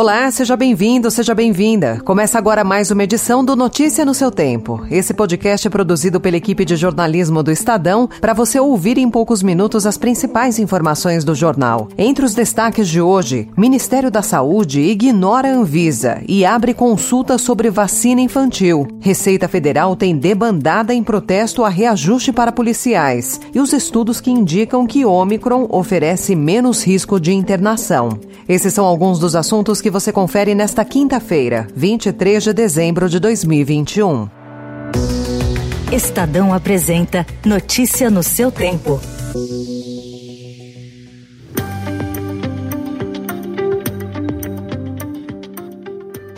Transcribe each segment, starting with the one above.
Olá, seja bem-vindo, seja bem-vinda. Começa agora mais uma edição do Notícia no seu tempo. Esse podcast é produzido pela equipe de jornalismo do Estadão para você ouvir em poucos minutos as principais informações do jornal. Entre os destaques de hoje, Ministério da Saúde ignora Anvisa e abre consulta sobre vacina infantil. Receita Federal tem debandada em protesto a reajuste para policiais e os estudos que indicam que Omicron oferece menos risco de internação. Esses são alguns dos assuntos que que você confere nesta quinta-feira, 23 de dezembro de 2021. Estadão apresenta Notícia no seu tempo.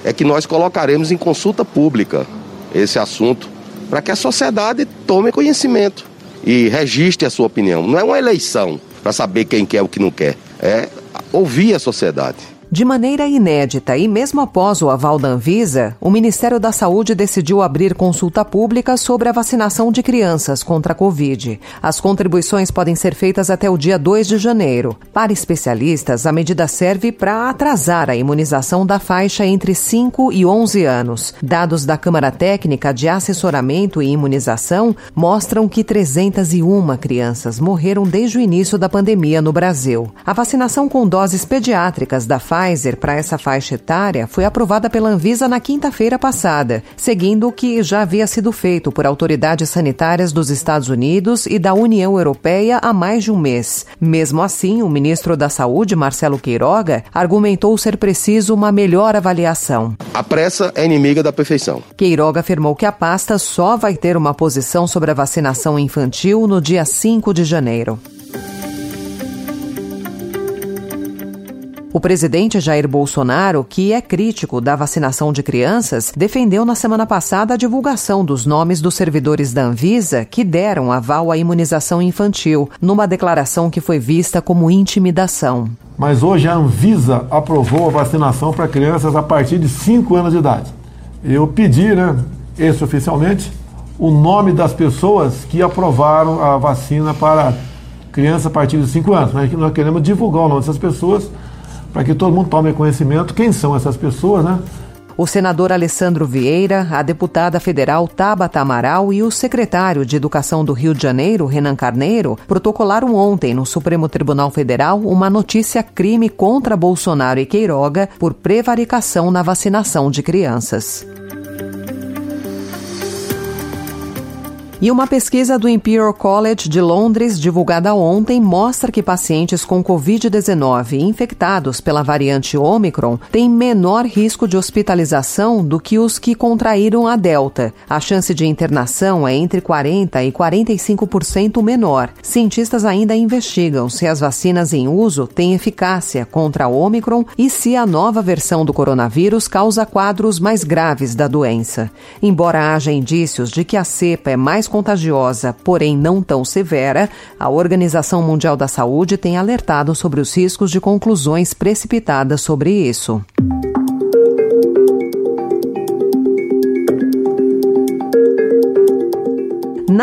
É que nós colocaremos em consulta pública esse assunto para que a sociedade tome conhecimento e registre a sua opinião. Não é uma eleição para saber quem quer o que não quer, é ouvir a sociedade. De maneira inédita e mesmo após o aval da Anvisa, o Ministério da Saúde decidiu abrir consulta pública sobre a vacinação de crianças contra a Covid. As contribuições podem ser feitas até o dia 2 de janeiro. Para especialistas, a medida serve para atrasar a imunização da faixa entre 5 e 11 anos. Dados da Câmara Técnica de Assessoramento e Imunização mostram que 301 crianças morreram desde o início da pandemia no Brasil. A vacinação com doses pediátricas da faixa Pfizer para essa faixa etária foi aprovada pela Anvisa na quinta-feira passada, seguindo o que já havia sido feito por autoridades sanitárias dos Estados Unidos e da União Europeia há mais de um mês. Mesmo assim, o ministro da Saúde, Marcelo Queiroga, argumentou ser preciso uma melhor avaliação. A pressa é inimiga da perfeição. Queiroga afirmou que a pasta só vai ter uma posição sobre a vacinação infantil no dia 5 de janeiro. O presidente Jair Bolsonaro, que é crítico da vacinação de crianças, defendeu na semana passada a divulgação dos nomes dos servidores da Anvisa que deram aval à imunização infantil, numa declaração que foi vista como intimidação. Mas hoje a Anvisa aprovou a vacinação para crianças a partir de 5 anos de idade. Eu pedi, né, oficialmente, o nome das pessoas que aprovaram a vacina para crianças a partir de 5 anos. Nós queremos divulgar o nome dessas pessoas para que todo mundo tome conhecimento quem são essas pessoas, né? O senador Alessandro Vieira, a deputada federal Tabata Amaral e o secretário de Educação do Rio de Janeiro, Renan Carneiro, protocolaram ontem no Supremo Tribunal Federal uma notícia crime contra Bolsonaro e Queiroga por prevaricação na vacinação de crianças. E uma pesquisa do Imperial College de Londres, divulgada ontem, mostra que pacientes com Covid-19 infectados pela variante Omicron têm menor risco de hospitalização do que os que contraíram a Delta. A chance de internação é entre 40% e 45% menor. Cientistas ainda investigam se as vacinas em uso têm eficácia contra a Omicron e se a nova versão do coronavírus causa quadros mais graves da doença. Embora haja indícios de que a cepa é mais contagiosa, porém não tão severa, a Organização Mundial da Saúde tem alertado sobre os riscos de conclusões precipitadas sobre isso.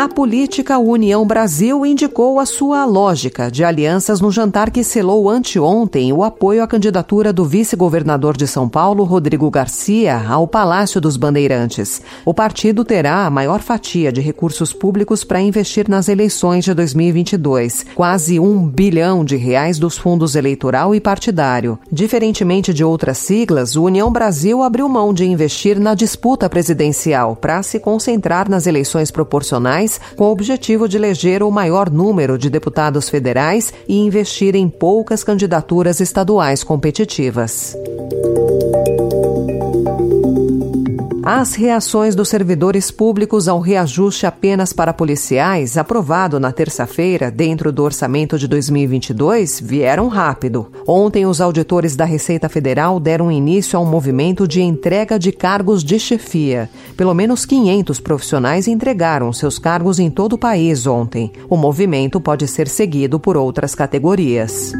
Na política, a União Brasil indicou a sua lógica de alianças no jantar que selou anteontem o apoio à candidatura do vice-governador de São Paulo, Rodrigo Garcia, ao Palácio dos Bandeirantes. O partido terá a maior fatia de recursos públicos para investir nas eleições de 2022, quase um bilhão de reais dos fundos eleitoral e partidário. Diferentemente de outras siglas, o União Brasil abriu mão de investir na disputa presidencial para se concentrar nas eleições proporcionais com o objetivo de eleger o maior número de deputados federais e investir em poucas candidaturas estaduais competitivas. As reações dos servidores públicos ao reajuste apenas para policiais, aprovado na terça-feira dentro do orçamento de 2022, vieram rápido. Ontem, os auditores da Receita Federal deram início a um movimento de entrega de cargos de chefia. Pelo menos 500 profissionais entregaram seus cargos em todo o país ontem. O movimento pode ser seguido por outras categorias.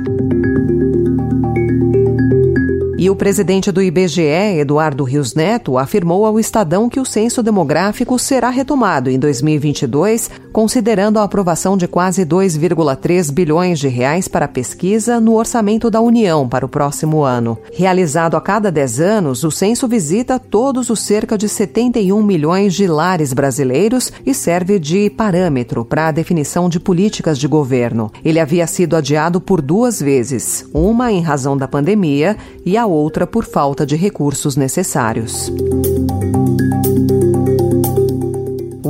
E o presidente do IBGE, Eduardo Rios Neto, afirmou ao Estadão que o censo demográfico será retomado em 2022, considerando a aprovação de quase 2,3 bilhões de reais para pesquisa no orçamento da União para o próximo ano. Realizado a cada 10 anos, o censo visita todos os cerca de 71 milhões de lares brasileiros e serve de parâmetro para a definição de políticas de governo. Ele havia sido adiado por duas vezes, uma em razão da pandemia e a outra por falta de recursos necessários.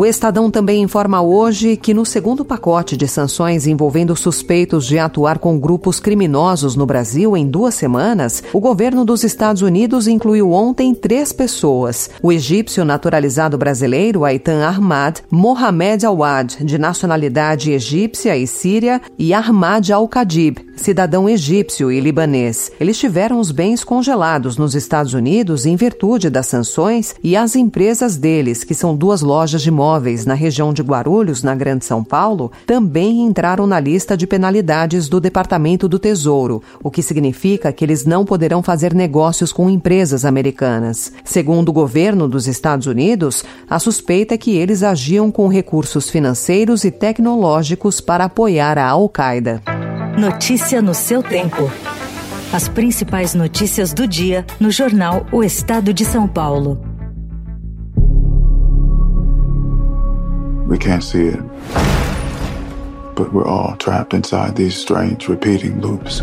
O Estadão também informa hoje que, no segundo pacote de sanções envolvendo suspeitos de atuar com grupos criminosos no Brasil em duas semanas, o governo dos Estados Unidos incluiu ontem três pessoas: o egípcio naturalizado brasileiro Aitan Ahmad, Mohamed Awad, de nacionalidade egípcia e síria, e Ahmad Al-Kadib, cidadão egípcio e libanês. Eles tiveram os bens congelados nos Estados Unidos em virtude das sanções e as empresas deles, que são duas lojas de móveis na região de Guarulhos, na Grande São Paulo, também entraram na lista de penalidades do Departamento do Tesouro, o que significa que eles não poderão fazer negócios com empresas americanas. Segundo o governo dos Estados Unidos, a suspeita é que eles agiam com recursos financeiros e tecnológicos para apoiar a Al-Qaeda. Notícia no seu tempo. As principais notícias do dia no jornal O Estado de São Paulo. We can't see it. But we're all trapped inside these strange repeating loops.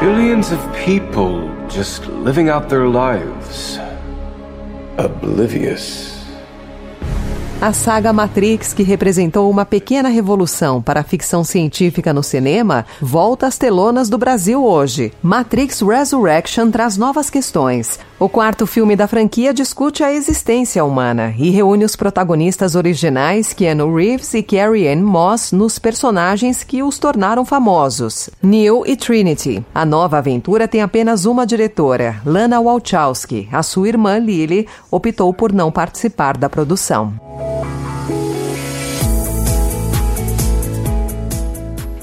Billions of people just living out their lives, oblivious a saga Matrix, que representou uma pequena revolução para a ficção científica no cinema, volta às telonas do Brasil hoje. Matrix Resurrection traz novas questões. O quarto filme da franquia discute a existência humana e reúne os protagonistas originais Keanu Reeves e Carrie Ann Moss nos personagens que os tornaram famosos, Neo e Trinity. A nova aventura tem apenas uma diretora, Lana Wachowski. A sua irmã Lily optou por não participar da produção.